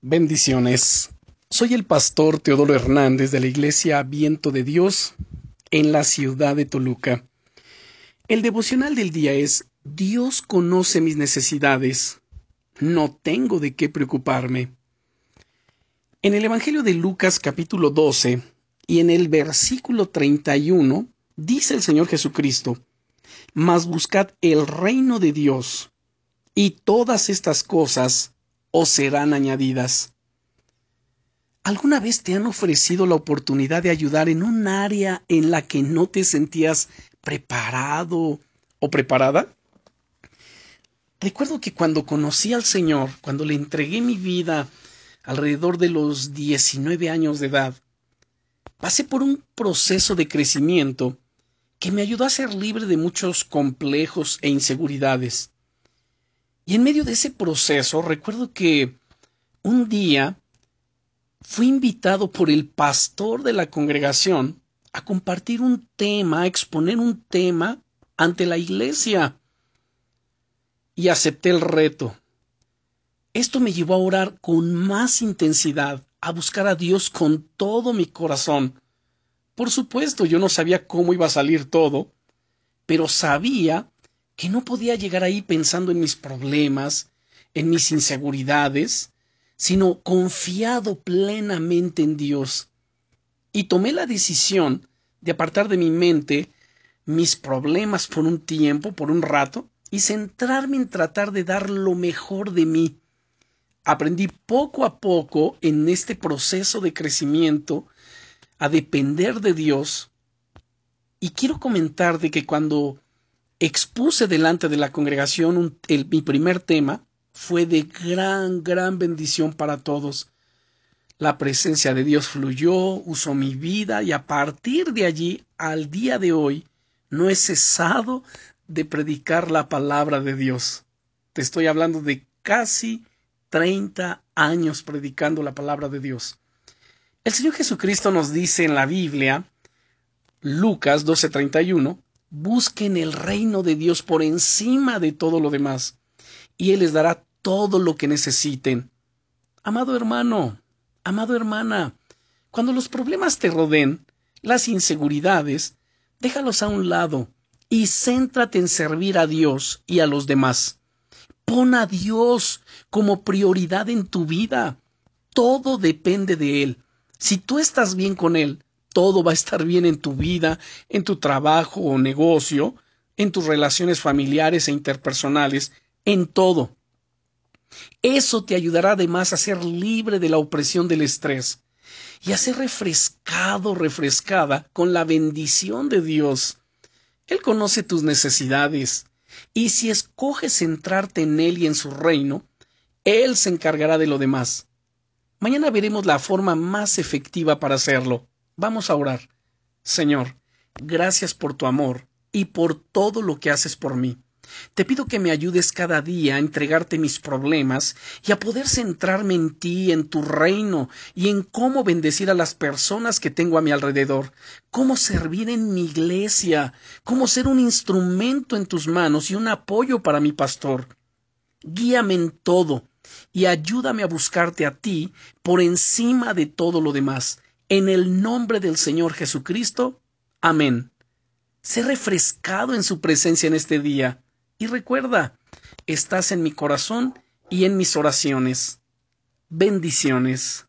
Bendiciones. Soy el pastor Teodoro Hernández de la Iglesia Viento de Dios en la ciudad de Toluca. El devocional del día es Dios conoce mis necesidades. No tengo de qué preocuparme. En el Evangelio de Lucas capítulo 12 y en el versículo 31 dice el Señor Jesucristo, Mas buscad el reino de Dios, y todas estas cosas o serán añadidas. ¿Alguna vez te han ofrecido la oportunidad de ayudar en un área en la que no te sentías preparado o preparada? Recuerdo que cuando conocí al Señor, cuando le entregué mi vida alrededor de los 19 años de edad, pasé por un proceso de crecimiento que me ayudó a ser libre de muchos complejos e inseguridades. Y en medio de ese proceso recuerdo que un día fui invitado por el pastor de la congregación a compartir un tema, a exponer un tema ante la iglesia. Y acepté el reto. Esto me llevó a orar con más intensidad, a buscar a Dios con todo mi corazón. Por supuesto, yo no sabía cómo iba a salir todo, pero sabía que no podía llegar ahí pensando en mis problemas, en mis inseguridades, sino confiado plenamente en Dios. Y tomé la decisión de apartar de mi mente mis problemas por un tiempo, por un rato, y centrarme en tratar de dar lo mejor de mí. Aprendí poco a poco en este proceso de crecimiento a depender de Dios. Y quiero comentar de que cuando expuse delante de la congregación mi primer tema, fue de gran, gran bendición para todos. La presencia de Dios fluyó, usó mi vida y a partir de allí, al día de hoy, no he cesado de predicar la palabra de Dios. Te estoy hablando de casi 30 años predicando la palabra de Dios. El Señor Jesucristo nos dice en la Biblia, Lucas 12:31, busquen el reino de Dios por encima de todo lo demás, y Él les dará todo lo que necesiten. Amado hermano, amado hermana, cuando los problemas te rodeen, las inseguridades, déjalos a un lado y céntrate en servir a Dios y a los demás. Pon a Dios como prioridad en tu vida. Todo depende de Él. Si tú estás bien con Él, todo va a estar bien en tu vida, en tu trabajo o negocio, en tus relaciones familiares e interpersonales, en todo. Eso te ayudará además a ser libre de la opresión del estrés y a ser refrescado, refrescada con la bendición de Dios. Él conoce tus necesidades y si escoges centrarte en Él y en su reino, Él se encargará de lo demás. Mañana veremos la forma más efectiva para hacerlo. Vamos a orar. Señor, gracias por tu amor y por todo lo que haces por mí. Te pido que me ayudes cada día a entregarte mis problemas y a poder centrarme en ti, en tu reino y en cómo bendecir a las personas que tengo a mi alrededor, cómo servir en mi iglesia, cómo ser un instrumento en tus manos y un apoyo para mi pastor. Guíame en todo y ayúdame a buscarte a ti por encima de todo lo demás en el nombre del Señor Jesucristo. Amén. Sé refrescado en su presencia en este día. Y recuerda, estás en mi corazón y en mis oraciones. Bendiciones.